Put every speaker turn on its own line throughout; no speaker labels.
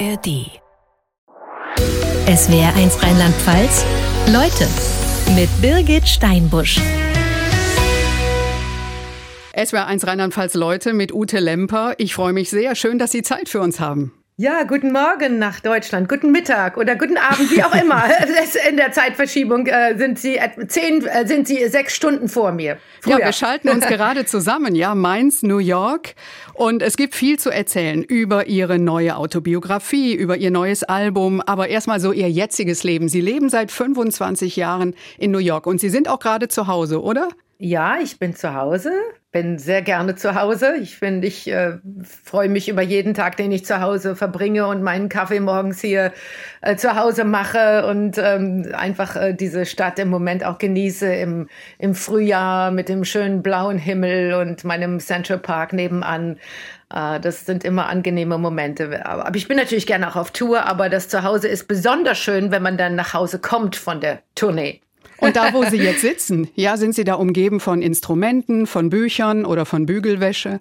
ARD. SWR 1 Rheinland-Pfalz. Leute mit Birgit Steinbusch.
SWR 1 Rheinland-Pfalz Leute mit Ute Lemper. Ich freue mich sehr. Schön, dass Sie Zeit für uns haben.
Ja, guten Morgen nach Deutschland, guten Mittag oder guten Abend, wie auch immer. In der Zeitverschiebung äh, sind Sie zehn, äh, sind Sie sechs Stunden vor mir.
Früher. Ja, wir schalten uns gerade zusammen, ja, Mainz, New York. Und es gibt viel zu erzählen über Ihre neue Autobiografie, über Ihr neues Album, aber erstmal so Ihr jetziges Leben. Sie leben seit 25 Jahren in New York und Sie sind auch gerade zu Hause, oder?
Ja, ich bin zu Hause bin sehr gerne zu Hause. Ich finde, ich äh, freue mich über jeden Tag, den ich zu Hause verbringe und meinen Kaffee morgens hier äh, zu Hause mache und ähm, einfach äh, diese Stadt im Moment auch genieße im, im Frühjahr mit dem schönen blauen Himmel und meinem Central Park nebenan. Äh, das sind immer angenehme Momente. Aber ich bin natürlich gerne auch auf Tour, aber das Zuhause ist besonders schön, wenn man dann nach Hause kommt von der Tournee.
Und da, wo Sie jetzt sitzen, ja, sind Sie da umgeben von Instrumenten, von Büchern oder von Bügelwäsche?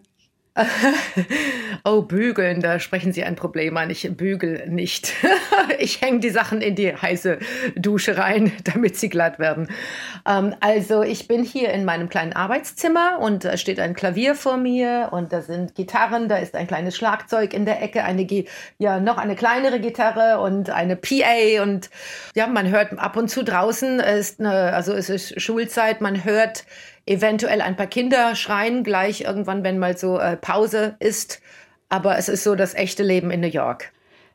oh, bügeln, da sprechen Sie ein Problem an. Ich bügel nicht. ich hänge die Sachen in die heiße Dusche rein, damit sie glatt werden. Ähm, also ich bin hier in meinem kleinen Arbeitszimmer und da steht ein Klavier vor mir und da sind Gitarren, da ist ein kleines Schlagzeug in der Ecke, eine, ja, noch eine kleinere Gitarre und eine PA und ja, man hört ab und zu draußen, ist eine, also es ist Schulzeit, man hört eventuell ein paar Kinder schreien gleich irgendwann, wenn mal so äh, Pause ist. Aber es ist so das echte Leben in New York.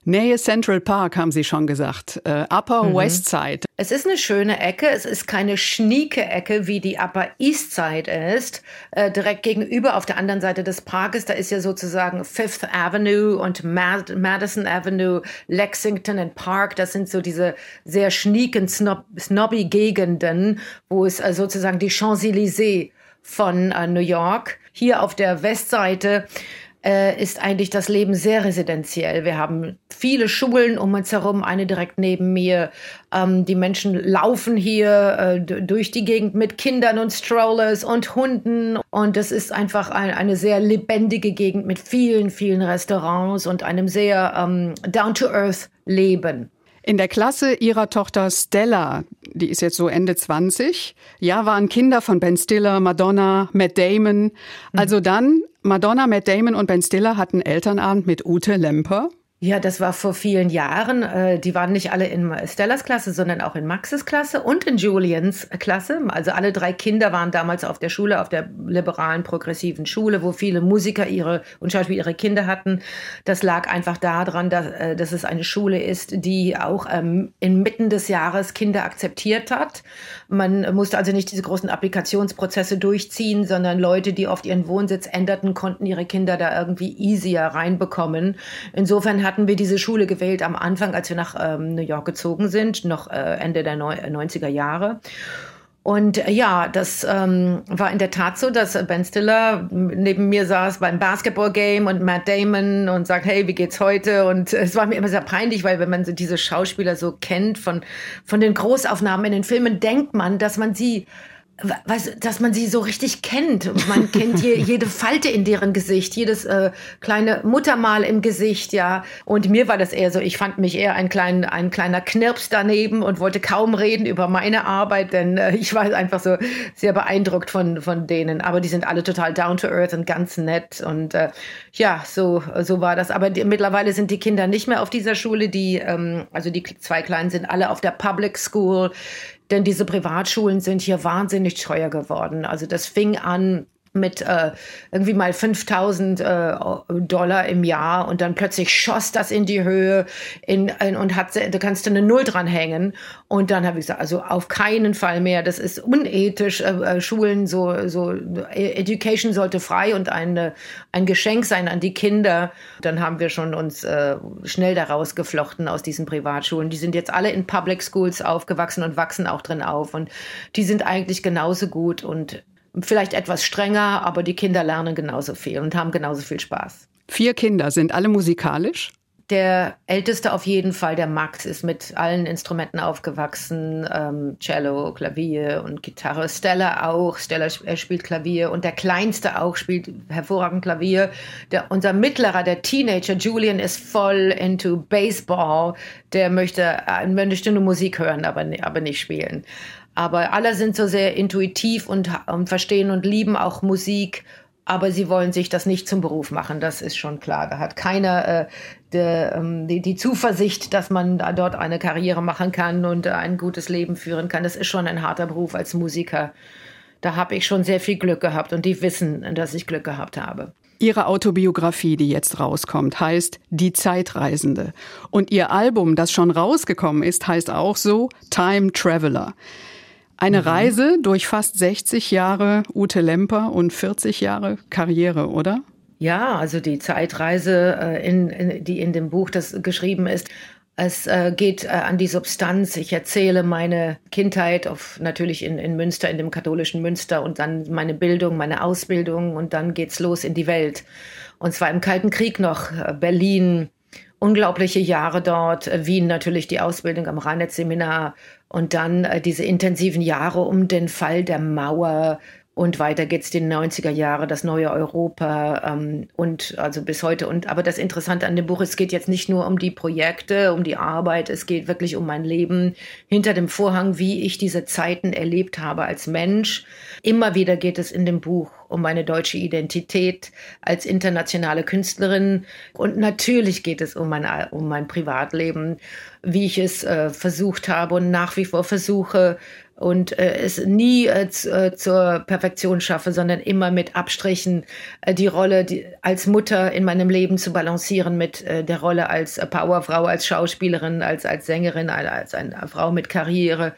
Nähe Central Park, haben Sie schon gesagt. Äh, Upper mhm. West Side.
Es ist eine schöne Ecke. Es ist keine schnieke Ecke, wie die Upper East Side ist. Äh, direkt gegenüber auf der anderen Seite des Parkes, da ist ja sozusagen Fifth Avenue und Mad Madison Avenue, Lexington und Park. Das sind so diese sehr schnieken, snob snobby Gegenden, wo es äh, sozusagen die Champs-Élysées von äh, New York. Hier auf der Westseite äh, ist eigentlich das Leben sehr residenziell. Wir haben viele Schulen um uns herum, eine direkt neben mir. Ähm, die Menschen laufen hier äh, durch die Gegend mit Kindern und Strollers und Hunden. Und es ist einfach ein, eine sehr lebendige Gegend mit vielen, vielen Restaurants und einem sehr ähm, down-to-earth Leben.
In der Klasse ihrer Tochter Stella, die ist jetzt so Ende 20, ja, waren Kinder von Ben Stiller, Madonna, Matt Damon. Also dann Madonna, Matt Damon und Ben Stiller hatten Elternabend mit Ute Lemper.
Ja, das war vor vielen Jahren. Äh, die waren nicht alle in Stellas Klasse, sondern auch in Maxes Klasse und in Julians Klasse. Also alle drei Kinder waren damals auf der Schule, auf der liberalen, progressiven Schule, wo viele Musiker ihre und Schauspieler ihre Kinder hatten. Das lag einfach daran, dass, äh, dass es eine Schule ist, die auch ähm, inmitten des Jahres Kinder akzeptiert hat. Man musste also nicht diese großen Applikationsprozesse durchziehen, sondern Leute, die oft ihren Wohnsitz änderten, konnten ihre Kinder da irgendwie easier reinbekommen. Insofern hatten wir diese Schule gewählt am Anfang, als wir nach ähm, New York gezogen sind, noch äh, Ende der Neu 90er Jahre. Und äh, ja, das ähm, war in der Tat so, dass Ben Stiller neben mir saß beim Basketball-Game und Matt Damon und sagt, hey, wie geht's heute? Und es war mir immer sehr peinlich, weil wenn man so diese Schauspieler so kennt von, von den Großaufnahmen in den Filmen, denkt man, dass man sie was, dass man sie so richtig kennt. Man kennt je, jede Falte in deren Gesicht, jedes äh, kleine Muttermal im Gesicht, ja. Und mir war das eher so, ich fand mich eher ein, klein, ein kleiner Knirps daneben und wollte kaum reden über meine Arbeit, denn äh, ich war einfach so sehr beeindruckt von, von denen. Aber die sind alle total down to earth und ganz nett. Und äh, ja, so, so war das. Aber die, mittlerweile sind die Kinder nicht mehr auf dieser Schule. Die, ähm, also die zwei Kleinen sind alle auf der Public School denn diese Privatschulen sind hier wahnsinnig teuer geworden. Also das fing an mit äh, irgendwie mal 5000 äh, Dollar im Jahr und dann plötzlich schoss das in die Höhe in, in, und hat, da kannst du eine Null dranhängen. Und dann habe ich gesagt, also auf keinen Fall mehr, das ist unethisch, äh, äh Schulen so, so, Education sollte frei und eine, ein Geschenk sein an die Kinder. Dann haben wir schon uns äh, schnell daraus geflochten aus diesen Privatschulen. Die sind jetzt alle in Public Schools aufgewachsen und wachsen auch drin auf. Und die sind eigentlich genauso gut. Und vielleicht etwas strenger, aber die Kinder lernen genauso viel und haben genauso viel Spaß.
Vier Kinder, sind alle musikalisch?
Der älteste auf jeden Fall, der Max, ist mit allen Instrumenten aufgewachsen. Ähm, Cello, Klavier und Gitarre. Stella auch. Stella spielt Klavier. Und der Kleinste auch spielt hervorragend Klavier. Der, unser Mittlerer, der Teenager Julian, ist voll into Baseball. Der möchte, äh, möchte nur Musik hören, aber, aber nicht spielen. Aber alle sind so sehr intuitiv und, und verstehen und lieben auch Musik aber sie wollen sich das nicht zum Beruf machen, das ist schon klar. Da hat keiner äh, de, ähm, die, die, Zuversicht, dass man da dort eine Karriere machen kann und äh, ein gutes Leben führen kann. Das ist schon ein harter Beruf als Musiker. Da habe ich schon sehr viel Glück gehabt und die wissen, dass ich Glück gehabt habe.
Ihre Autobiografie, die jetzt rauskommt, heißt Die Zeitreisende. Und Ihr Album, das schon rausgekommen ist, heißt auch so Time Traveler. Eine mhm. Reise durch fast 60 Jahre Ute Lemper und 40 Jahre Karriere, oder?
Ja, also die Zeitreise, äh, in, in, die in dem Buch das geschrieben ist, es äh, geht äh, an die Substanz. Ich erzähle meine Kindheit auf, natürlich in, in Münster, in dem katholischen Münster und dann meine Bildung, meine Ausbildung und dann geht's los in die Welt. Und zwar im Kalten Krieg noch, äh, Berlin, unglaubliche Jahre dort, äh, Wien natürlich die Ausbildung am Rheinetz-Seminar und dann äh, diese intensiven Jahre um den Fall der Mauer, und weiter geht's die 90er Jahre, das neue Europa ähm, und also bis heute. Und aber das Interessante an dem Buch, es geht jetzt nicht nur um die Projekte, um die Arbeit, es geht wirklich um mein Leben hinter dem Vorhang, wie ich diese Zeiten erlebt habe als Mensch. Immer wieder geht es in dem Buch um meine deutsche Identität als internationale Künstlerin. Und natürlich geht es um mein, um mein Privatleben, wie ich es äh, versucht habe und nach wie vor versuche, und äh, es nie äh, äh, zur Perfektion schaffe, sondern immer mit Abstrichen äh, die Rolle die, als Mutter in meinem Leben zu balancieren mit äh, der Rolle als äh, Powerfrau, als Schauspielerin, als, als Sängerin, als eine Frau mit Karriere.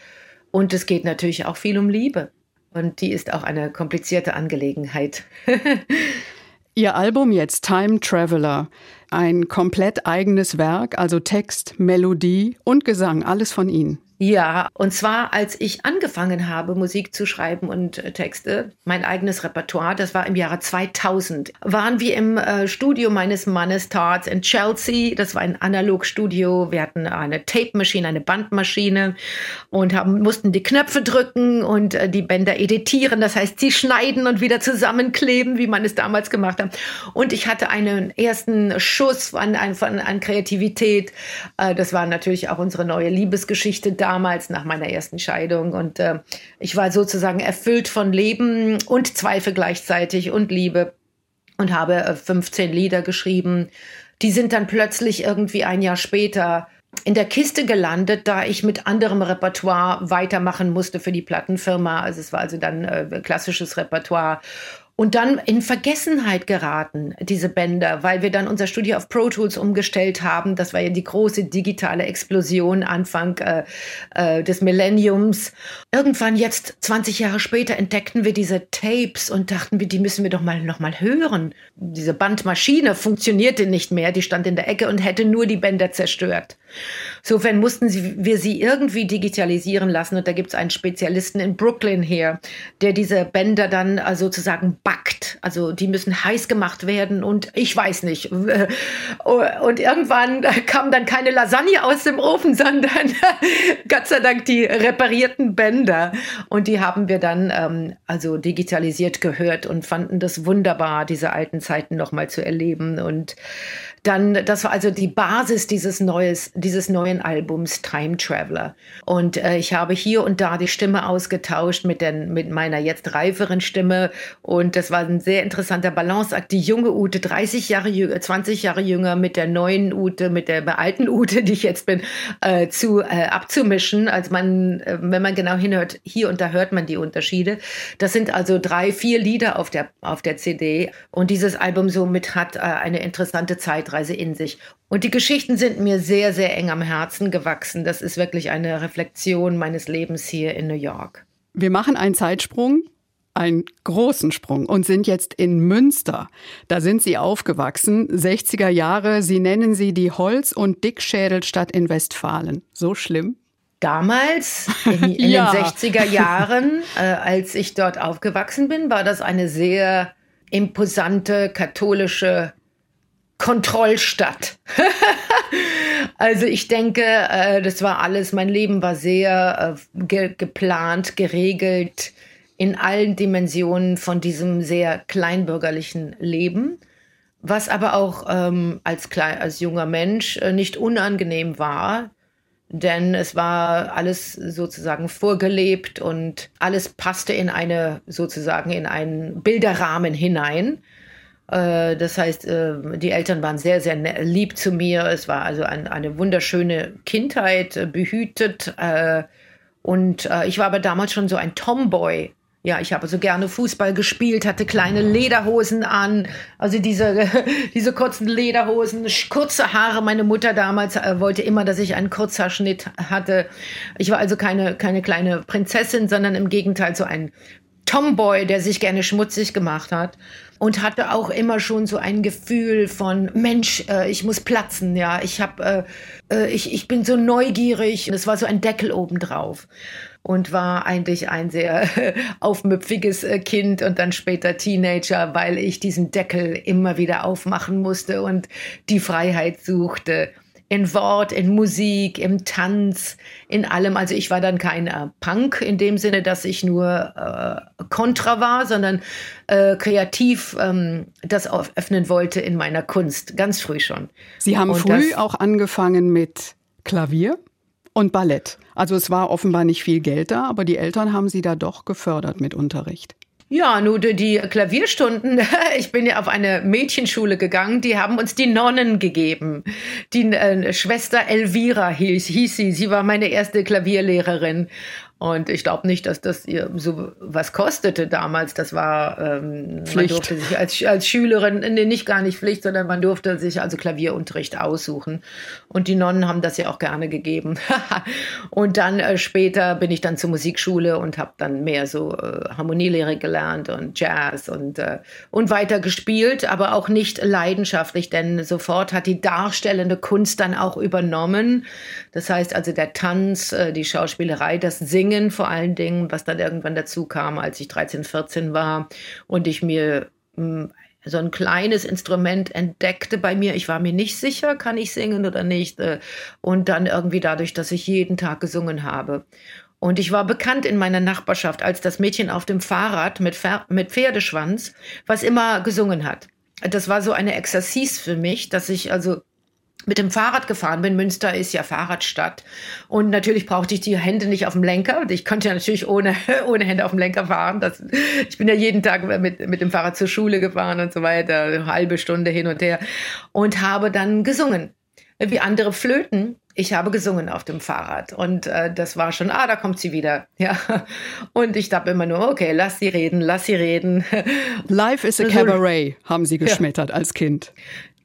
Und es geht natürlich auch viel um Liebe. Und die ist auch eine komplizierte Angelegenheit.
Ihr Album jetzt Time Traveler, ein komplett eigenes Werk, also Text, Melodie und Gesang, alles von Ihnen.
Ja, und zwar als ich angefangen habe, Musik zu schreiben und äh, Texte, mein eigenes Repertoire, das war im Jahre 2000, waren wir im äh, Studio meines Mannes Tarts in Chelsea. Das war ein Analogstudio. Wir hatten eine Tape-Maschine, eine Bandmaschine und haben, mussten die Knöpfe drücken und äh, die Bänder editieren. Das heißt, sie schneiden und wieder zusammenkleben, wie man es damals gemacht hat. Und ich hatte einen ersten Schuss an, an, an Kreativität. Äh, das war natürlich auch unsere neue Liebesgeschichte da damals nach meiner ersten Scheidung. Und äh, ich war sozusagen erfüllt von Leben und Zweifel gleichzeitig und Liebe und habe äh, 15 Lieder geschrieben. Die sind dann plötzlich irgendwie ein Jahr später in der Kiste gelandet, da ich mit anderem Repertoire weitermachen musste für die Plattenfirma. Also es war also dann äh, klassisches Repertoire und dann in Vergessenheit geraten, diese Bänder, weil wir dann unser Studio auf Pro Tools umgestellt haben. Das war ja die große digitale Explosion Anfang äh, äh, des Millenniums. Irgendwann jetzt, 20 Jahre später, entdeckten wir diese Tapes und dachten wir, die müssen wir doch mal noch mal hören. Diese Bandmaschine funktionierte nicht mehr, die stand in der Ecke und hätte nur die Bänder zerstört. Insofern mussten sie, wir sie irgendwie digitalisieren lassen. Und da gibt es einen Spezialisten in Brooklyn hier, der diese Bänder dann äh, sozusagen backt. Also die müssen heiß gemacht werden und ich weiß nicht. Und irgendwann kam dann keine Lasagne aus dem Ofen, sondern Gott sei Dank die reparierten Bänder. Und die haben wir dann ähm, also digitalisiert gehört und fanden das wunderbar, diese alten Zeiten nochmal zu erleben. Und dann, das war also die Basis dieses neues, dieses neuen Albums Time Traveler. Und äh, ich habe hier und da die Stimme ausgetauscht mit, den, mit meiner jetzt reiferen Stimme. Und das war ein sehr interessanter Balanceakt. Die junge Ute, 30 Jahre jünger, 20 Jahre jünger, mit der neuen Ute, mit der alten Ute, die ich jetzt bin, äh, zu, äh, abzumischen. Also man, äh, wenn man genau hinhört, hier und da hört man die Unterschiede. Das sind also drei, vier Lieder auf der, auf der CD. Und dieses Album somit hat äh, eine interessante Zeit Zeitreise in sich. Und die Geschichten sind mir sehr, sehr eng am Herzen gewachsen. Das ist wirklich eine Reflexion meines Lebens hier in New York.
Wir machen einen Zeitsprung einen großen Sprung und sind jetzt in Münster. Da sind Sie aufgewachsen, 60er Jahre. Sie nennen sie die Holz- und Dickschädelstadt in Westfalen. So schlimm?
Damals, in, in ja. den 60er Jahren, äh, als ich dort aufgewachsen bin, war das eine sehr imposante katholische Kontrollstadt. also ich denke, äh, das war alles, mein Leben war sehr äh, ge geplant, geregelt in allen Dimensionen von diesem sehr kleinbürgerlichen Leben, was aber auch ähm, als, klein, als junger Mensch äh, nicht unangenehm war, denn es war alles sozusagen vorgelebt und alles passte in eine sozusagen in einen Bilderrahmen hinein. Äh, das heißt, äh, die Eltern waren sehr, sehr ne-, lieb zu mir. Es war also ein, eine wunderschöne Kindheit, äh, behütet. Und ich war aber damals schon so ein Tomboy. Ja, ich habe so gerne Fußball gespielt, hatte kleine Lederhosen an, also diese, diese kurzen Lederhosen, kurze Haare. Meine Mutter damals wollte immer, dass ich einen Kurzhaarschnitt hatte. Ich war also keine, keine kleine Prinzessin, sondern im Gegenteil so ein Tomboy, der sich gerne schmutzig gemacht hat und hatte auch immer schon so ein Gefühl von Mensch, äh, ich muss platzen, ja, ich habe, äh, äh, ich, ich bin so neugierig und es war so ein Deckel obendrauf und war eigentlich ein sehr aufmüpfiges äh, Kind und dann später Teenager, weil ich diesen Deckel immer wieder aufmachen musste und die Freiheit suchte. In Wort, in Musik, im Tanz, in allem. Also ich war dann kein äh, Punk in dem Sinne, dass ich nur äh, Kontra war, sondern äh, kreativ ähm, das öffnen wollte in meiner Kunst, ganz früh schon.
Sie haben
Und
früh auch angefangen mit Klavier? Und Ballett. Also es war offenbar nicht viel Geld da, aber die Eltern haben sie da doch gefördert mit Unterricht.
Ja, nur die Klavierstunden. Ich bin ja auf eine Mädchenschule gegangen. Die haben uns die Nonnen gegeben. Die äh, Schwester Elvira hieß, hieß sie. Sie war meine erste Klavierlehrerin. Und ich glaube nicht, dass das ihr so was kostete damals. Das war, ähm, man durfte sich als, als Schülerin, nee, nicht gar nicht Pflicht, sondern man durfte sich also Klavierunterricht aussuchen. Und die Nonnen haben das ja auch gerne gegeben. und dann äh, später bin ich dann zur Musikschule und habe dann mehr so äh, Harmonielehre gelernt und Jazz und, äh, und weiter gespielt, aber auch nicht leidenschaftlich, denn sofort hat die darstellende Kunst dann auch übernommen. Das heißt also der Tanz, äh, die Schauspielerei, das Singen, Singen vor allen Dingen, was dann irgendwann dazu kam, als ich 13, 14 war und ich mir hm, so ein kleines Instrument entdeckte bei mir. Ich war mir nicht sicher, kann ich singen oder nicht. Äh, und dann irgendwie dadurch, dass ich jeden Tag gesungen habe. Und ich war bekannt in meiner Nachbarschaft als das Mädchen auf dem Fahrrad mit, mit Pferdeschwanz, was immer gesungen hat. Das war so eine Exercise für mich, dass ich also mit dem Fahrrad gefahren bin. Münster ist ja Fahrradstadt. Und natürlich brauchte ich die Hände nicht auf dem Lenker. Ich konnte ja natürlich ohne, ohne Hände auf dem Lenker fahren. Das, ich bin ja jeden Tag mit, mit dem Fahrrad zur Schule gefahren und so weiter, eine halbe Stunde hin und her. Und habe dann gesungen. Wie andere Flöten. Ich habe gesungen auf dem Fahrrad. Und äh, das war schon, ah, da kommt sie wieder. Ja. Und ich dachte immer nur, okay, lass sie reden, lass sie reden.
Life is a Cabaret, haben sie geschmettert ja. als Kind.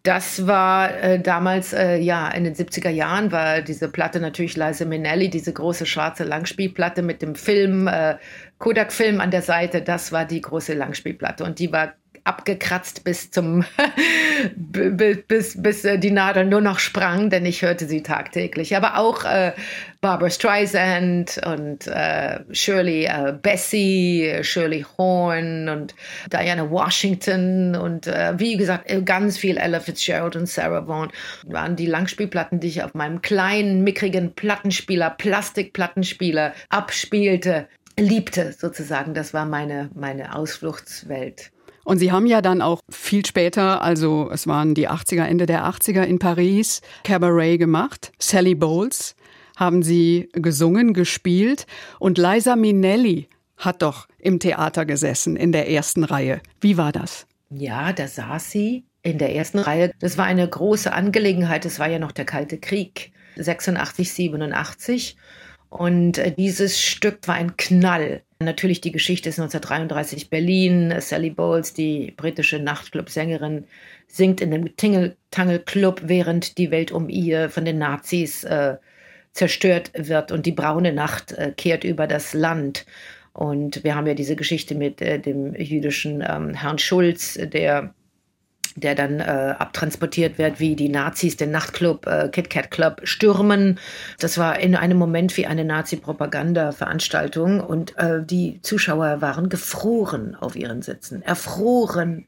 Das war äh, damals, äh, ja, in den 70er Jahren war diese Platte natürlich Liza Minnelli, diese große schwarze Langspielplatte mit dem Film, äh, Kodak-Film an der Seite. Das war die große Langspielplatte und die war abgekratzt bis zum bis, bis, bis äh, die Nadel nur noch sprang, denn ich hörte sie tagtäglich. Aber auch äh, Barbara Streisand und äh, Shirley äh, Bessie, Shirley Horn und Diana Washington und äh, wie gesagt äh, ganz viel Ella Fitzgerald und Sarah Vaughan waren die Langspielplatten, die ich auf meinem kleinen mickrigen Plattenspieler, Plastikplattenspieler abspielte liebte sozusagen. Das war meine, meine Ausfluchtswelt.
Und Sie haben ja dann auch viel später, also es waren die 80er, Ende der 80er in Paris, Cabaret gemacht. Sally Bowles haben Sie gesungen, gespielt. Und Liza Minnelli hat doch im Theater gesessen, in der ersten Reihe. Wie war das?
Ja, da saß sie in der ersten Reihe. Das war eine große Angelegenheit. Es war ja noch der Kalte Krieg, 86, 87. Und äh, dieses Stück war ein Knall. Natürlich die Geschichte ist 1933 Berlin. Sally Bowles, die britische Nachtclub-Sängerin, singt in dem Tingle-Tangle-Club, während die Welt um ihr von den Nazis äh, zerstört wird und die braune Nacht äh, kehrt über das Land. Und wir haben ja diese Geschichte mit äh, dem jüdischen ähm, Herrn Schulz, der der dann äh, abtransportiert wird, wie die Nazis den Nachtclub äh, Kit Kat Club stürmen. Das war in einem Moment wie eine Nazi-Propaganda-Veranstaltung und äh, die Zuschauer waren gefroren auf ihren Sitzen, erfroren.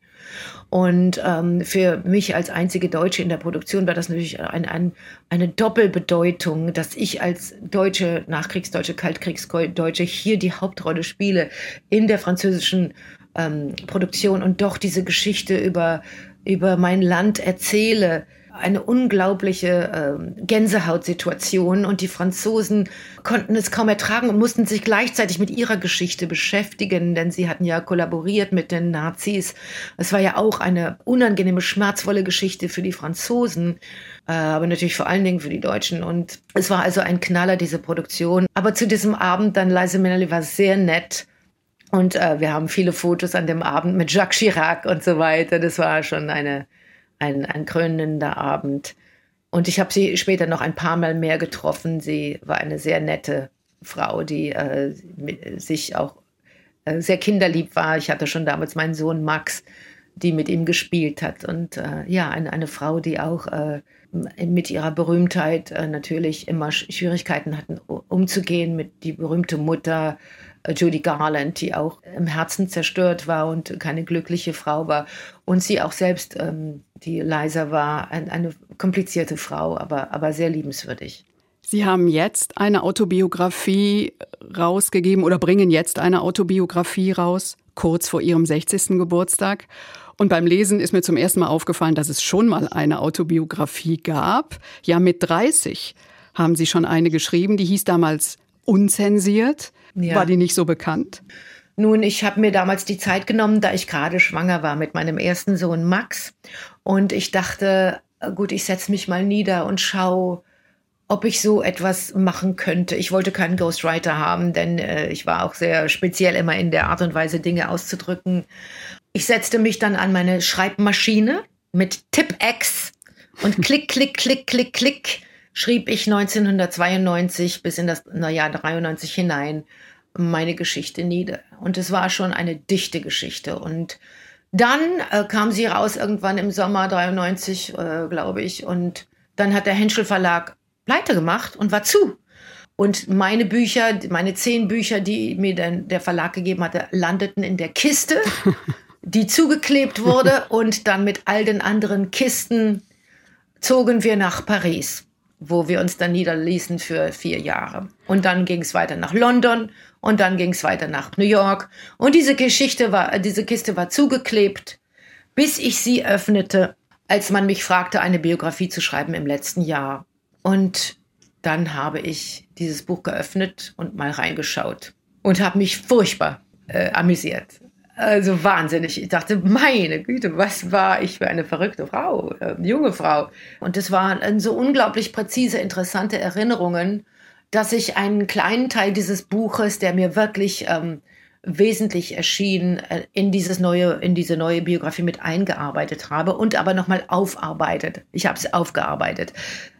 Und ähm, für mich als einzige Deutsche in der Produktion war das natürlich ein, ein, eine Doppelbedeutung, dass ich als deutsche, Nachkriegsdeutsche, Kaltkriegsdeutsche hier die Hauptrolle spiele in der französischen ähm, Produktion und doch diese Geschichte über, über mein Land erzähle eine unglaubliche äh, Gänsehautsituation und die Franzosen konnten es kaum ertragen und mussten sich gleichzeitig mit ihrer Geschichte beschäftigen, denn sie hatten ja kollaboriert mit den Nazis. Es war ja auch eine unangenehme, schmerzvolle Geschichte für die Franzosen, äh, aber natürlich vor allen Dingen für die Deutschen. Und es war also ein Knaller, diese Produktion. Aber zu diesem Abend dann Leise Minnelli war sehr nett. Und äh, wir haben viele Fotos an dem Abend mit Jacques Chirac und so weiter. Das war schon eine ein, ein krönender Abend. Und ich habe sie später noch ein paar Mal mehr getroffen. Sie war eine sehr nette Frau, die äh, sich auch äh, sehr kinderlieb war. Ich hatte schon damals meinen Sohn Max, die mit ihm gespielt hat. Und äh, ja, eine, eine Frau, die auch äh, mit ihrer Berühmtheit äh, natürlich immer Schwierigkeiten hatten, umzugehen mit die berühmte Mutter Judy Garland, die auch im Herzen zerstört war und keine glückliche Frau war. Und sie auch selbst, ähm, die Liza war, ein, eine komplizierte Frau, aber, aber sehr liebenswürdig.
Sie haben jetzt eine Autobiografie rausgegeben oder bringen jetzt eine Autobiografie raus, kurz vor Ihrem 60. Geburtstag. Und beim Lesen ist mir zum ersten Mal aufgefallen, dass es schon mal eine Autobiografie gab. Ja, mit 30 haben Sie schon eine geschrieben, die hieß damals Unzensiert. Ja. War die nicht so bekannt?
Nun, ich habe mir damals die Zeit genommen, da ich gerade schwanger war mit meinem ersten Sohn Max. Und ich dachte, gut, ich setze mich mal nieder und schaue, ob ich so etwas machen könnte. Ich wollte keinen Ghostwriter haben, denn äh, ich war auch sehr speziell immer in der Art und Weise, Dinge auszudrücken. Ich setzte mich dann an meine Schreibmaschine mit Tipp-X und klick, klick, klick, klick, klick schrieb ich 1992 bis in das Jahr 93 hinein meine Geschichte nieder. Und es war schon eine dichte Geschichte. Und dann äh, kam sie raus irgendwann im Sommer 93, äh, glaube ich. Und dann hat der Henschel Verlag pleite gemacht und war zu. Und meine Bücher, meine zehn Bücher, die mir dann der Verlag gegeben hatte, landeten in der Kiste, die zugeklebt wurde. Und dann mit all den anderen Kisten zogen wir nach Paris wo wir uns dann niederließen für vier Jahre. Und dann ging es weiter nach London und dann ging es weiter nach New York. Und diese Geschichte war, diese Kiste war zugeklebt, bis ich sie öffnete, als man mich fragte, eine Biografie zu schreiben im letzten Jahr. Und dann habe ich dieses Buch geöffnet und mal reingeschaut und habe mich furchtbar äh, amüsiert. Also wahnsinnig. Ich dachte, meine Güte, was war ich für eine verrückte Frau, äh, junge Frau. Und es waren so unglaublich präzise, interessante Erinnerungen, dass ich einen kleinen Teil dieses Buches, der mir wirklich ähm, wesentlich erschien, äh, in dieses neue, in diese neue Biografie mit eingearbeitet habe und aber nochmal aufarbeitet. Ich habe es aufgearbeitet.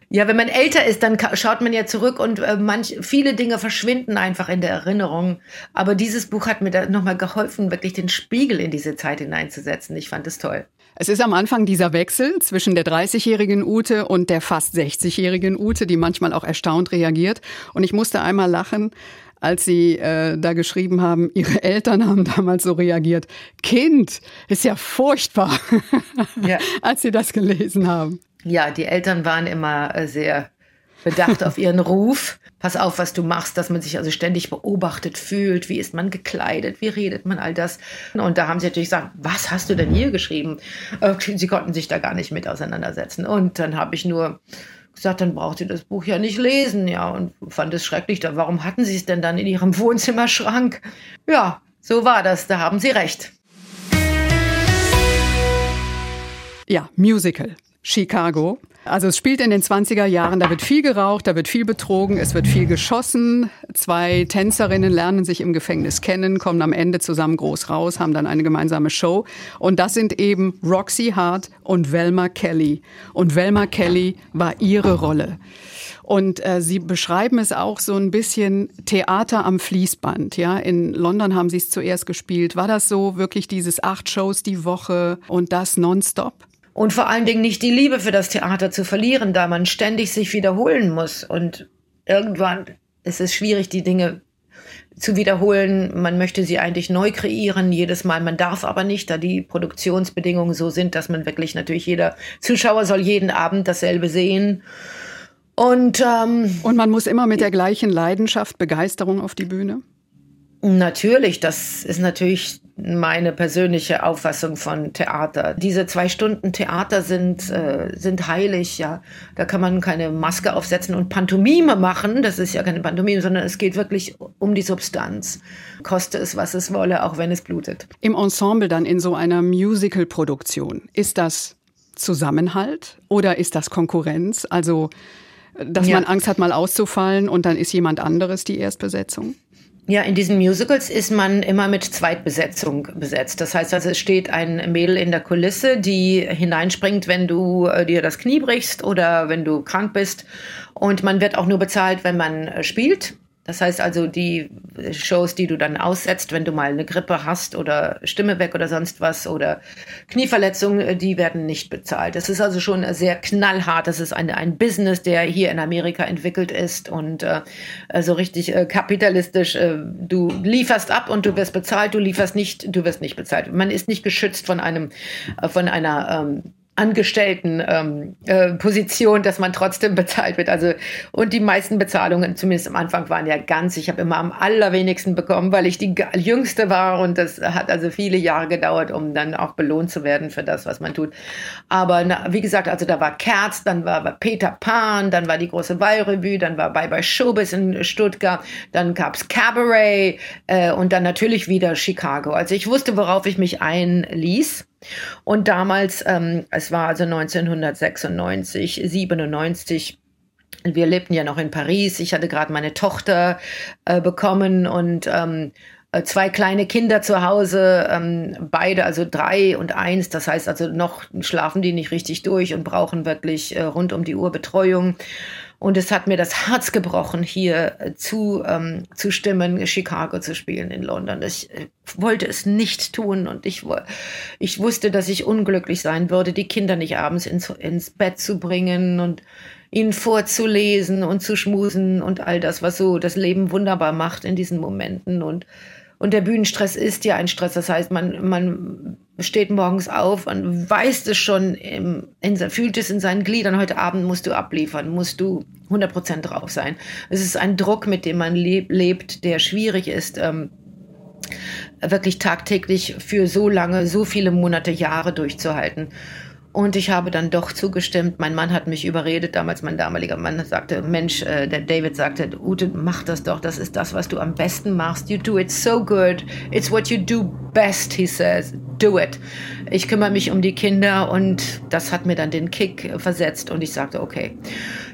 Ja, wenn man älter ist, dann schaut man ja zurück und äh, manch, viele Dinge verschwinden einfach in der Erinnerung. Aber dieses Buch hat mir da nochmal geholfen, wirklich den Spiegel in diese Zeit hineinzusetzen. Ich fand es toll.
Es ist am Anfang dieser Wechsel zwischen der 30-jährigen Ute und der fast 60-jährigen Ute, die manchmal auch erstaunt reagiert. Und ich musste einmal lachen, als Sie äh, da geschrieben haben, Ihre Eltern haben damals so reagiert. Kind, ist ja furchtbar, ja. als Sie das gelesen haben.
Ja, die Eltern waren immer äh, sehr bedacht auf ihren Ruf. Pass auf, was du machst, dass man sich also ständig beobachtet fühlt. Wie ist man gekleidet? Wie redet man all das? Und da haben sie natürlich gesagt, was hast du denn hier geschrieben? Äh, sie konnten sich da gar nicht mit auseinandersetzen. Und dann habe ich nur gesagt, dann braucht ihr das Buch ja nicht lesen. Ja, und fand es schrecklich. Warum hatten sie es denn dann in ihrem Wohnzimmerschrank? Ja, so war das. Da haben sie recht.
Ja, Musical. Chicago. Also es spielt in den 20er Jahren, da wird viel geraucht, da wird viel betrogen, es wird viel geschossen. Zwei Tänzerinnen lernen sich im Gefängnis kennen, kommen am Ende zusammen groß raus, haben dann eine gemeinsame Show. Und das sind eben Roxy Hart und Velma Kelly. Und Velma Kelly war ihre Rolle. Und äh, Sie beschreiben es auch so ein bisschen Theater am Fließband. Ja, in London haben Sie es zuerst gespielt. War das so wirklich dieses acht Shows die Woche und das nonstop?
Und vor allen Dingen nicht die Liebe für das Theater zu verlieren, da man ständig sich wiederholen muss und irgendwann ist es schwierig, die Dinge zu wiederholen. Man möchte sie eigentlich neu kreieren jedes Mal. Man darf aber nicht, da die Produktionsbedingungen so sind, dass man wirklich natürlich jeder Zuschauer soll jeden Abend dasselbe sehen.
Und, ähm, und man muss immer mit der gleichen Leidenschaft, Begeisterung auf die Bühne?
Natürlich, das ist natürlich meine persönliche Auffassung von Theater. Diese zwei Stunden Theater sind, äh, sind heilig, ja. Da kann man keine Maske aufsetzen und Pantomime machen. Das ist ja keine Pantomime, sondern es geht wirklich um die Substanz. Koste es, was es wolle, auch wenn es blutet.
Im Ensemble dann in so einer Musical-Produktion, ist das Zusammenhalt oder ist das Konkurrenz? Also, dass ja. man Angst hat, mal auszufallen und dann ist jemand anderes die Erstbesetzung?
Ja, in diesen Musicals ist man immer mit Zweitbesetzung besetzt. Das heißt also, es steht ein Mädel in der Kulisse, die hineinspringt, wenn du äh, dir das Knie brichst oder wenn du krank bist. Und man wird auch nur bezahlt, wenn man äh, spielt. Das heißt also, die Shows, die du dann aussetzt, wenn du mal eine Grippe hast oder Stimme weg oder sonst was oder Knieverletzung, äh, die werden nicht bezahlt. Das ist also schon sehr knallhart. Das ist ein, ein Business, der hier in Amerika entwickelt ist und äh, so richtig äh, kapitalistisch. Äh, du lieferst ab und du wirst bezahlt, du lieferst nicht, du wirst nicht bezahlt. Man ist nicht geschützt von einem, äh, von einer ähm, Angestellten ähm, äh, Position, dass man trotzdem bezahlt wird. Also und die meisten Bezahlungen, zumindest am Anfang, waren ja ganz. Ich habe immer am allerwenigsten bekommen, weil ich die jüngste war und das hat also viele Jahre gedauert, um dann auch belohnt zu werden für das, was man tut. Aber na, wie gesagt, also da war Kerz, dann war, war Peter Pan, dann war die große Wallrevue, dann war Bye Bye Showbiz in Stuttgart, dann gab's Cabaret äh, und dann natürlich wieder Chicago. Also ich wusste, worauf ich mich einließ. Und damals, ähm, es war also 1996, 97, wir lebten ja noch in Paris. Ich hatte gerade meine Tochter äh, bekommen und ähm, äh, zwei kleine Kinder zu Hause, ähm, beide, also drei und eins. Das heißt also noch schlafen die nicht richtig durch und brauchen wirklich äh, rund um die Uhr Betreuung. Und es hat mir das Herz gebrochen, hier äh, zu, ähm, zu stimmen, Chicago zu spielen in London. Ich äh, wollte es nicht tun und ich, ich wusste, dass ich unglücklich sein würde, die Kinder nicht abends ins, ins Bett zu bringen und ihnen vorzulesen und zu schmusen und all das, was so das Leben wunderbar macht in diesen Momenten. Und und der Bühnenstress ist ja ein Stress. Das heißt, man, man steht morgens auf und weiß es schon, im, in, fühlt es in seinen Gliedern. Heute Abend musst du abliefern, musst du 100 Prozent drauf sein. Es ist ein Druck, mit dem man leb, lebt, der schwierig ist. Ähm, wirklich tagtäglich für so lange, so viele Monate, Jahre durchzuhalten. Und ich habe dann doch zugestimmt. Mein Mann hat mich überredet, damals mein damaliger Mann sagte, Mensch, äh, der David sagte, Ute, mach das doch, das ist das, was du am besten machst. You do it so good. It's what you do best, he says. Do it. Ich kümmere mich um die Kinder und das hat mir dann den Kick versetzt und ich sagte, okay.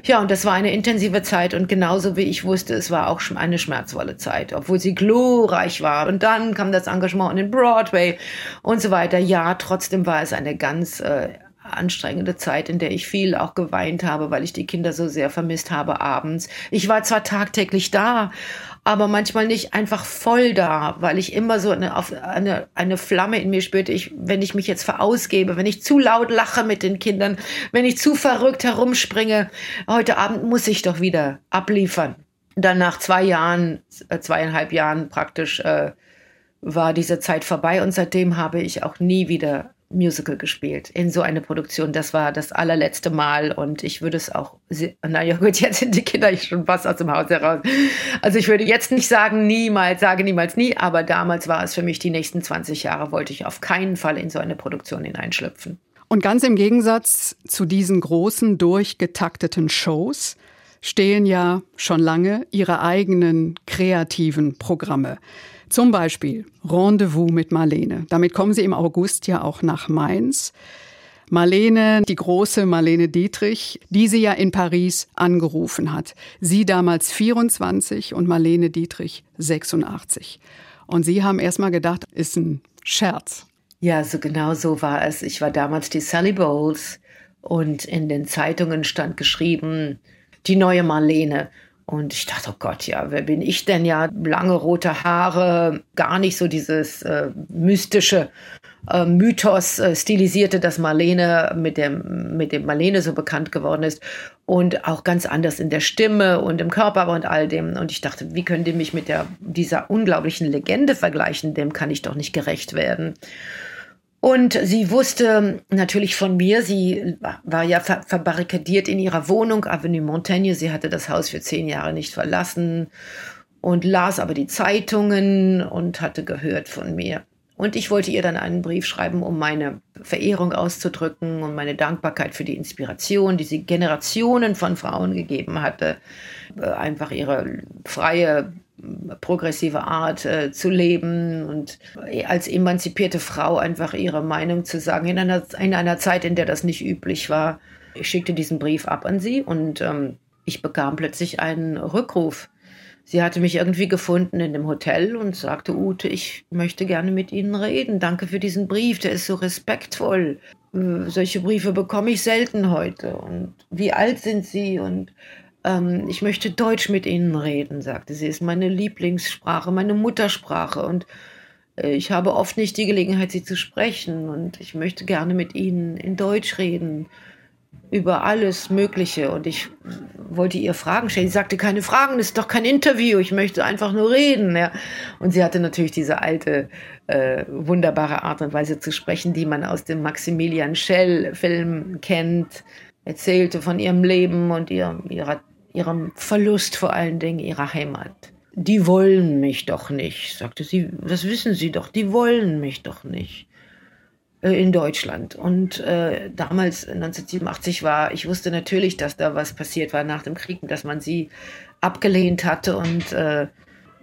Ja, und das war eine intensive Zeit und genauso wie ich wusste, es war auch eine schmerzvolle Zeit, obwohl sie glorreich war. Und dann kam das Engagement in den Broadway und so weiter. Ja, trotzdem war es eine ganz äh, anstrengende Zeit, in der ich viel auch geweint habe, weil ich die Kinder so sehr vermisst habe abends. Ich war zwar tagtäglich da, aber manchmal nicht einfach voll da, weil ich immer so eine, eine, eine Flamme in mir spürte. Ich, wenn ich mich jetzt verausgebe, wenn ich zu laut lache mit den Kindern, wenn ich zu verrückt herumspringe, heute Abend muss ich doch wieder abliefern. Dann nach zwei Jahren, äh, zweieinhalb Jahren praktisch, äh, war diese Zeit vorbei und seitdem habe ich auch nie wieder Musical gespielt in so eine Produktion. Das war das allerletzte Mal und ich würde es auch, naja gut, jetzt sind die Kinder schon fast aus dem Haus heraus. Also ich würde jetzt nicht sagen niemals, sage niemals nie, aber damals war es für mich die nächsten 20 Jahre, wollte ich auf keinen Fall in so eine Produktion hineinschlüpfen.
Und ganz im Gegensatz zu diesen großen, durchgetakteten Shows stehen ja schon lange ihre eigenen kreativen Programme. Zum Beispiel Rendezvous mit Marlene. Damit kommen Sie im August ja auch nach Mainz. Marlene, die große Marlene Dietrich, die sie ja in Paris angerufen hat. Sie damals 24 und Marlene Dietrich 86. Und Sie haben erst mal gedacht, ist ein Scherz.
Ja, so genau so war es. Ich war damals die Sally Bowles und in den Zeitungen stand geschrieben, die neue Marlene. Und ich dachte, oh Gott, ja, wer bin ich denn ja? Lange rote Haare, gar nicht so dieses äh, mystische. äh, Mythos äh, stilisierte, dass Marlene mit dem, mit dem Marlene so bekannt geworden ist und auch ganz anders in der Stimme und im Körper und all dem. Und ich dachte, wie könnt ihr mich mit der, dieser unglaublichen Legende vergleichen? Dem kann ich doch nicht gerecht werden. Und sie wusste natürlich von mir, sie war ja ver verbarrikadiert in ihrer Wohnung, Avenue Montaigne. Sie hatte das Haus für zehn Jahre nicht verlassen und las aber die Zeitungen und hatte gehört von mir. Und ich wollte ihr dann einen Brief schreiben, um meine Verehrung auszudrücken und meine Dankbarkeit für die Inspiration, die sie Generationen von Frauen gegeben hatte, äh, einfach ihre freie, progressive Art äh, zu leben und als emanzipierte Frau einfach ihre Meinung zu sagen, in einer, in einer Zeit, in der das nicht üblich war. Ich schickte diesen Brief ab an sie und ähm, ich bekam plötzlich einen Rückruf Sie hatte mich irgendwie gefunden in dem Hotel und sagte, Ute, ich möchte gerne mit Ihnen reden. Danke für diesen Brief, der ist so respektvoll. Äh, solche Briefe bekomme ich selten heute. Und wie alt sind Sie? Und ähm, ich möchte Deutsch mit Ihnen reden, sagte sie. Ist meine Lieblingssprache, meine Muttersprache. Und äh, ich habe oft nicht die Gelegenheit, Sie zu sprechen. Und ich möchte gerne mit Ihnen in Deutsch reden über alles Mögliche und ich wollte ihr Fragen stellen. Sie sagte, keine Fragen, das ist doch kein Interview, ich möchte einfach nur reden. Ja. Und sie hatte natürlich diese alte, äh, wunderbare Art und Weise zu sprechen, die man aus dem Maximilian Schell-Film kennt, erzählte von ihrem Leben und ihrem, ihrer, ihrem Verlust vor allen Dingen ihrer Heimat. Die wollen mich doch nicht, sagte sie, das wissen Sie doch, die wollen mich doch nicht. Äh, in Deutschland. Und äh, damals, 1987, war, ich wusste natürlich, dass da was passiert war nach dem Krieg, dass man sie abgelehnt hatte und äh,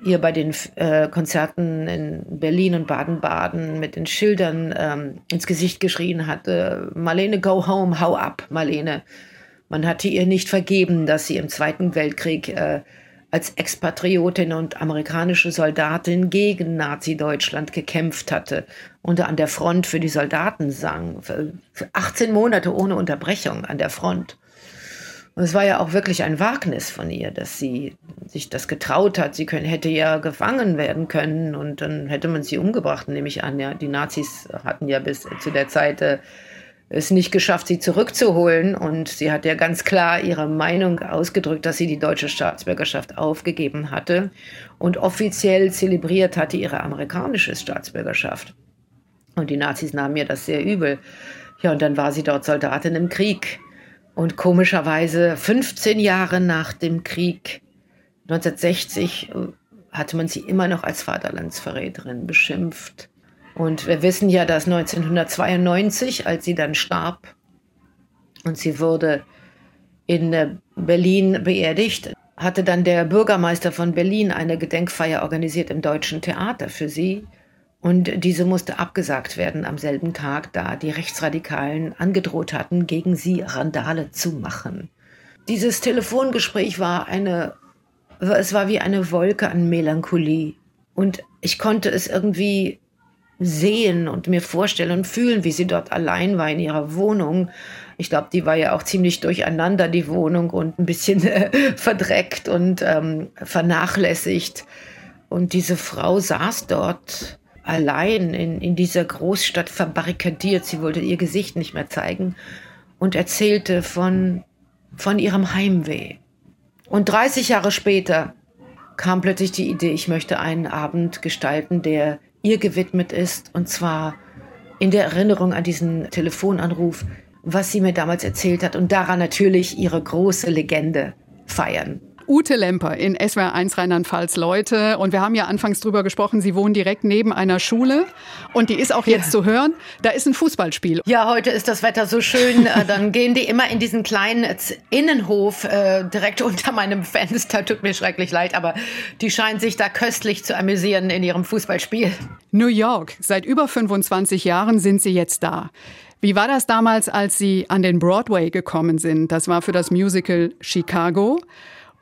ihr bei den äh, Konzerten in Berlin und Baden-Baden mit den Schildern ähm, ins Gesicht geschrien hatte, Marlene, go home, hau ab, Marlene. Man hatte ihr nicht vergeben, dass sie im Zweiten Weltkrieg äh, als Expatriotin und amerikanische Soldatin gegen Nazi-Deutschland gekämpft hatte und an der Front für die Soldaten sang. Für 18 Monate ohne Unterbrechung an der Front. Und es war ja auch wirklich ein Wagnis von ihr, dass sie sich das getraut hat. Sie können, hätte ja gefangen werden können und dann hätte man sie umgebracht, nehme ich an. Ja, die Nazis hatten ja bis zu der Zeit äh, es nicht geschafft, sie zurückzuholen. Und sie hat ja ganz klar ihre Meinung ausgedrückt, dass sie die deutsche Staatsbürgerschaft aufgegeben hatte und offiziell zelebriert hatte ihre amerikanische Staatsbürgerschaft. Und die Nazis nahmen mir das sehr übel. Ja, und dann war sie dort Soldatin im Krieg. Und komischerweise 15 Jahre nach dem Krieg, 1960, hatte man sie immer noch als Vaterlandsverräterin beschimpft. Und wir wissen ja, dass 1992, als sie dann starb und sie wurde in äh, Berlin beerdigt, hatte dann der Bürgermeister von Berlin eine Gedenkfeier organisiert im Deutschen Theater für sie. Und diese musste abgesagt werden am selben Tag, da die Rechtsradikalen angedroht hatten, gegen sie Randale zu machen. Dieses Telefongespräch war eine, es war wie eine Wolke an Melancholie. Und ich konnte es irgendwie sehen und mir vorstellen und fühlen, wie sie dort allein war in ihrer Wohnung. Ich glaube, die war ja auch ziemlich durcheinander, die Wohnung, und ein bisschen äh, verdreckt und ähm, vernachlässigt. Und diese Frau saß dort allein in, in dieser Großstadt verbarrikadiert. Sie wollte ihr Gesicht nicht mehr zeigen und erzählte von, von ihrem Heimweh. Und 30 Jahre später kam plötzlich die Idee, ich möchte einen Abend gestalten, der ihr gewidmet ist, und zwar in der Erinnerung an diesen Telefonanruf, was sie mir damals erzählt hat und daran natürlich ihre große Legende feiern.
Ute Lemper in SWR 1 Rheinland-Pfalz Leute. Und wir haben ja anfangs drüber gesprochen, Sie wohnen direkt neben einer Schule. Und die ist auch jetzt ja. zu hören. Da ist ein Fußballspiel.
Ja, heute ist das Wetter so schön. Äh, dann gehen die immer in diesen kleinen Innenhof äh, direkt unter meinem Fenster. Tut mir schrecklich leid, aber die scheinen sich da köstlich zu amüsieren in ihrem Fußballspiel.
New York. Seit über 25 Jahren sind Sie jetzt da. Wie war das damals, als Sie an den Broadway gekommen sind? Das war für das Musical Chicago.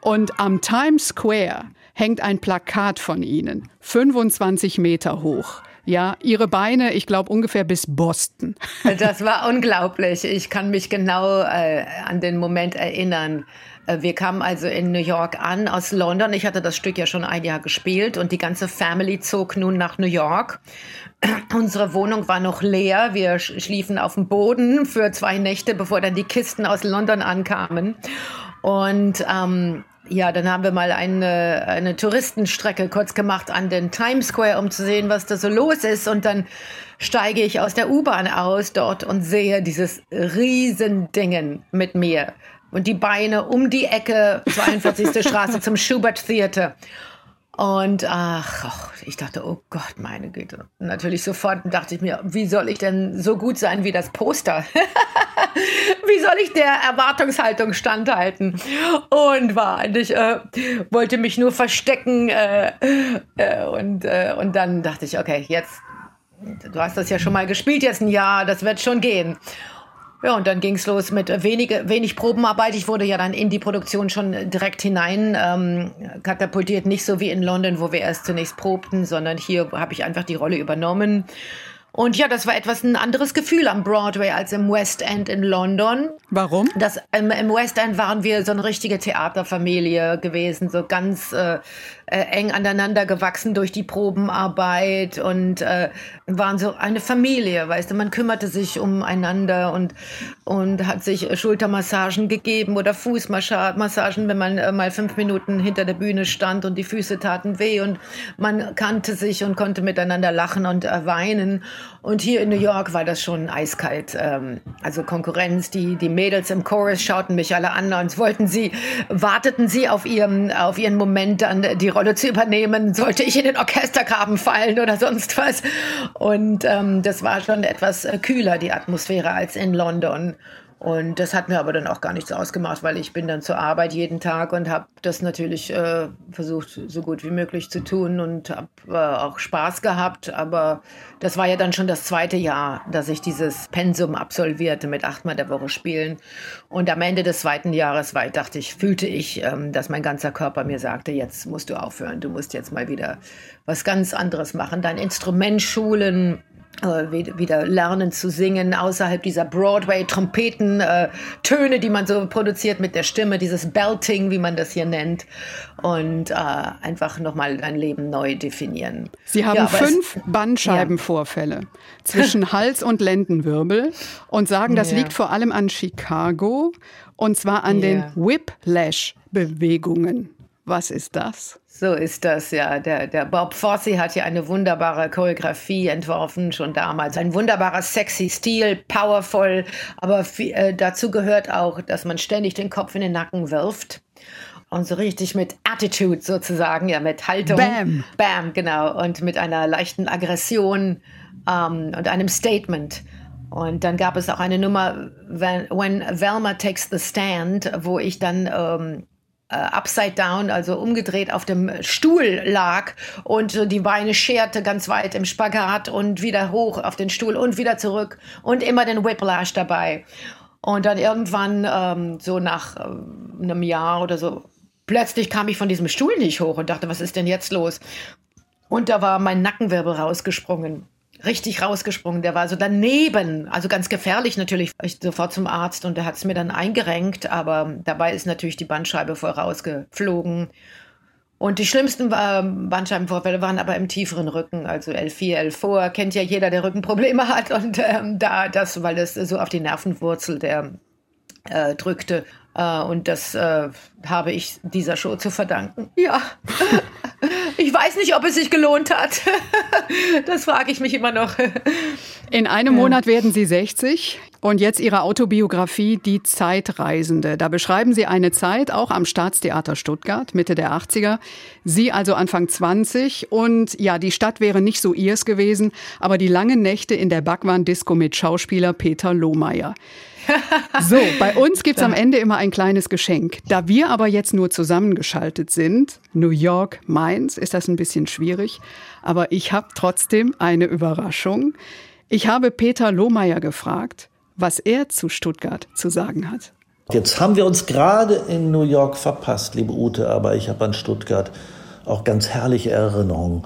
Und am Times Square hängt ein Plakat von Ihnen, 25 Meter hoch. Ja, ihre Beine, ich glaube ungefähr bis Boston.
Das war unglaublich. Ich kann mich genau äh, an den Moment erinnern. Äh, wir kamen also in New York an aus London. Ich hatte das Stück ja schon ein Jahr gespielt und die ganze Family zog nun nach New York. Unsere Wohnung war noch leer. Wir schliefen auf dem Boden für zwei Nächte, bevor dann die Kisten aus London ankamen. Und ähm, ja, dann haben wir mal eine, eine Touristenstrecke kurz gemacht an den Times Square, um zu sehen, was da so los ist. Und dann steige ich aus der U-Bahn aus dort und sehe dieses Riesendingen mit mir und die Beine um die Ecke, 42. Straße zum Schubert Theater. Und ach, ich dachte, oh Gott, meine Güte. Natürlich sofort dachte ich mir, wie soll ich denn so gut sein wie das Poster? wie soll ich der Erwartungshaltung standhalten? Und war eigentlich, äh, wollte mich nur verstecken. Äh, äh, und, äh, und dann dachte ich, okay, jetzt, du hast das ja schon mal gespielt, jetzt ein Jahr, das wird schon gehen. Ja, und dann ging's los mit wenige, wenig Probenarbeit. Ich wurde ja dann in die Produktion schon direkt hinein ähm, katapultiert. Nicht so wie in London, wo wir erst zunächst probten, sondern hier habe ich einfach die Rolle übernommen. Und ja, das war etwas ein anderes Gefühl am Broadway als im West End in London.
Warum?
Das, ähm, Im West End waren wir so eine richtige Theaterfamilie gewesen, so ganz äh, äh, eng aneinander gewachsen durch die Probenarbeit und äh, waren so eine Familie, weißt du, man kümmerte sich umeinander und, und hat sich Schultermassagen gegeben oder Fußmassagen, wenn man äh, mal fünf Minuten hinter der Bühne stand und die Füße taten weh und man kannte sich und konnte miteinander lachen und äh, weinen. Und hier in New York war das schon eiskalt. Ähm, also Konkurrenz, die, die Mädels im Chorus schauten mich alle an und wollten sie, warteten sie auf ihren, auf ihren Moment, dann die Rolle zu übernehmen, sollte ich in den Orchestergraben fallen oder sonst was. Und ähm, das war schon etwas äh, kühler, die Atmosphäre, als in London. Und das hat mir aber dann auch gar nichts ausgemacht, weil ich bin dann zur Arbeit jeden Tag und habe das natürlich äh, versucht, so gut wie möglich zu tun und habe äh, auch Spaß gehabt. Aber das war ja dann schon das zweite Jahr, dass ich dieses Pensum absolvierte mit achtmal der Woche spielen. Und am Ende des zweiten Jahres war, dachte ich, fühlte ich, ähm, dass mein ganzer Körper mir sagte, jetzt musst du aufhören, du musst jetzt mal wieder was ganz anderes machen, dein Instrument schulen wieder lernen zu singen außerhalb dieser Broadway-Trompeten-Töne, äh, die man so produziert mit der Stimme, dieses Belting, wie man das hier nennt, und äh, einfach nochmal dein Leben neu definieren.
Sie haben ja, fünf es, Bandscheibenvorfälle ja. zwischen Hals- und Lendenwirbel und sagen, das ja. liegt vor allem an Chicago und zwar an den Whiplash-Bewegungen. Was ist das?
So ist das, ja. Der, der Bob Fosse hat ja eine wunderbare Choreografie entworfen, schon damals. Ein wunderbarer, sexy Stil, powerful. Aber äh, dazu gehört auch, dass man ständig den Kopf in den Nacken wirft. Und so richtig mit Attitude sozusagen, ja, mit Haltung.
Bam!
Bam, genau. Und mit einer leichten Aggression ähm, und einem Statement. Und dann gab es auch eine Nummer, When, When Velma Takes the Stand, wo ich dann ähm, äh, upside down, also umgedreht auf dem Stuhl lag und äh, die Beine scherte ganz weit im Spagat und wieder hoch auf den Stuhl und wieder zurück und immer den Whiplash dabei. Und dann irgendwann, ähm, so nach äh, einem Jahr oder so, plötzlich kam ich von diesem Stuhl nicht hoch und dachte, was ist denn jetzt los? Und da war mein Nackenwirbel rausgesprungen richtig rausgesprungen. Der war so daneben, also ganz gefährlich natürlich. Ich sofort zum Arzt und der hat es mir dann eingerenkt, aber dabei ist natürlich die Bandscheibe voll rausgeflogen. Und die schlimmsten äh, Bandscheibenvorfälle waren aber im tieferen Rücken, also L4, L4, kennt ja jeder, der Rückenprobleme hat. Und ähm, da das, weil das so auf die Nervenwurzel der äh, drückte. Äh, und das äh, habe ich dieser Show zu verdanken. Ja. Ich weiß nicht, ob es sich gelohnt hat. Das frage ich mich immer noch.
In einem Monat werden Sie 60 und jetzt Ihre Autobiografie Die Zeitreisende. Da beschreiben Sie eine Zeit auch am Staatstheater Stuttgart, Mitte der 80er. Sie also Anfang 20 und ja, die Stadt wäre nicht so ihrs gewesen, aber die langen Nächte in der Backwand-Disco mit Schauspieler Peter Lohmeier. So, bei uns gibt's am Ende immer ein kleines Geschenk. Da wir aber jetzt nur zusammengeschaltet sind, New York, Mainz, ist das ein bisschen schwierig. Aber ich habe trotzdem eine Überraschung. Ich habe Peter Lohmeier gefragt, was er zu Stuttgart zu sagen hat.
Jetzt haben wir uns gerade in New York verpasst, liebe Ute, aber ich habe an Stuttgart auch ganz herrliche Erinnerungen.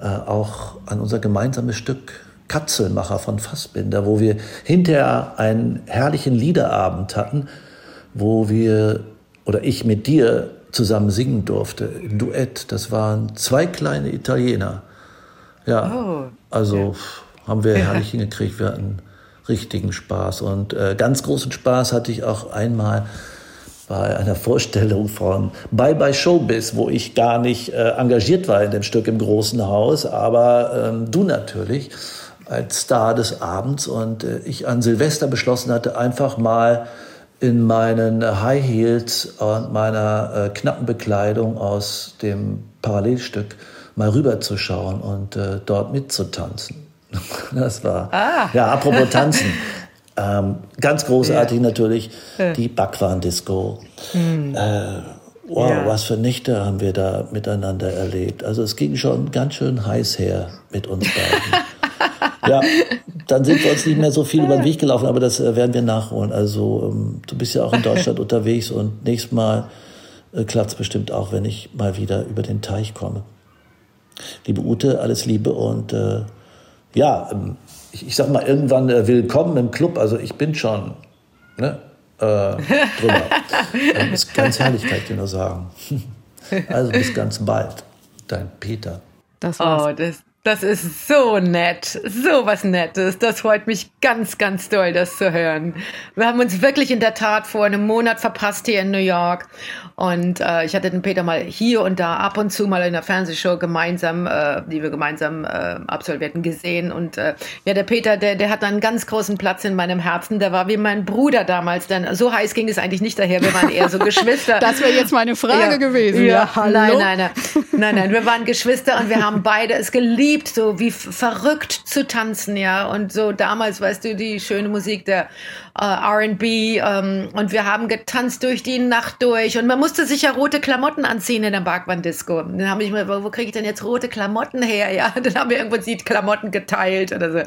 äh, auch an unser gemeinsames Stück Katzelmacher von Fassbinder, wo wir hinterher einen herrlichen Liederabend hatten, wo wir oder ich mit dir zusammen singen durfte im Duett. Das waren zwei kleine Italiener. Ja, oh. also haben wir herrlich hingekriegt. Wir hatten richtigen Spaß und äh, ganz großen Spaß hatte ich auch einmal bei einer Vorstellung von Bye Bye Showbiz, wo ich gar nicht äh, engagiert war in dem Stück im großen Haus, aber ähm, du natürlich als Star des Abends und äh, ich an Silvester beschlossen hatte, einfach mal in meinen High Heels und meiner äh, knappen Bekleidung aus dem Parallelstück mal rüberzuschauen und äh, dort mitzutanzen. Das war, ah. ja, apropos tanzen. Ähm, ganz großartig ja. natürlich die Backwaren-Disco. Mhm. Äh, wow, ja. was für Nächte haben wir da miteinander erlebt. Also es ging schon ganz schön heiß her mit uns beiden. ja, dann sind wir uns nicht mehr so viel über den Weg gelaufen, aber das äh, werden wir nachholen. Also ähm, du bist ja auch in Deutschland unterwegs und nächstes Mal äh, klappt es bestimmt auch, wenn ich mal wieder über den Teich komme. Liebe Ute, alles Liebe und äh, ja, ähm, ich, ich, sag mal, irgendwann äh, willkommen im Club. Also ich bin schon ne, äh, drüber. das ist ganz herrlich, kann ich dir nur sagen. Also bis ganz bald, dein Peter.
Das war's. Oh, das, das ist so nett, so was Nettes. Das freut mich ganz, ganz doll, das zu hören. Wir haben uns wirklich in der Tat vor einem Monat verpasst hier in New York. Und äh, ich hatte den Peter mal hier und da ab und zu mal in der Fernsehshow gemeinsam, äh, die wir gemeinsam äh, absolvierten, gesehen. Und äh, ja, der Peter, der, der hat einen ganz großen Platz in meinem Herzen. Der war wie mein Bruder damals. Denn so heiß ging es eigentlich nicht daher. Wir waren eher so Geschwister.
das wäre jetzt meine Frage ja. gewesen.
Ja, ja nein, nein, nein, nein, nein. Wir waren Geschwister und wir haben beide es geliebt geliebt, so wie verrückt zu tanzen, ja. Und so damals, weißt du, die schöne Musik der äh, R&B ähm, und wir haben getanzt durch die Nacht durch und man musste sich ja rote Klamotten anziehen in der Barkband-Disco. Dann habe ich mir, wo, wo kriege ich denn jetzt rote Klamotten her? Ja, dann haben wir irgendwo die Klamotten geteilt oder so.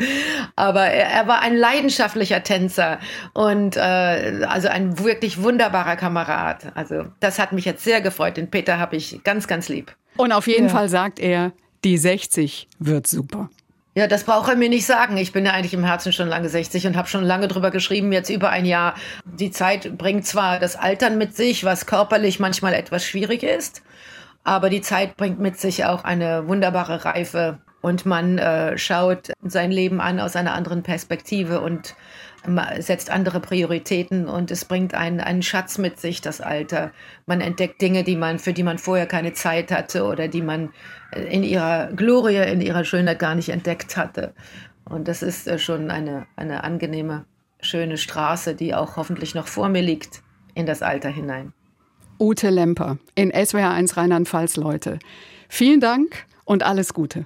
Aber er, er war ein leidenschaftlicher Tänzer und äh, also ein wirklich wunderbarer Kamerad. Also das hat mich jetzt sehr gefreut. Den Peter habe ich ganz, ganz lieb.
Und auf jeden ja. Fall sagt er, die 60 wird super.
Ja, das braucht er mir nicht sagen. Ich bin ja eigentlich im Herzen schon lange 60 und habe schon lange drüber geschrieben, jetzt über ein Jahr. Die Zeit bringt zwar das Altern mit sich, was körperlich manchmal etwas schwierig ist, aber die Zeit bringt mit sich auch eine wunderbare Reife und man äh, schaut sein Leben an aus einer anderen Perspektive und setzt andere Prioritäten und es bringt einen, einen Schatz mit sich, das Alter. Man entdeckt Dinge, die man, für die man vorher keine Zeit hatte oder die man äh, in ihrer Glorie, in ihrer Schönheit gar nicht entdeckt hatte. Und das ist äh, schon eine, eine angenehme, schöne Straße, die auch hoffentlich noch vor mir liegt, in das Alter hinein.
Ute Lemper in SWR1 Rheinland-Pfalz, Leute. Vielen Dank und alles Gute.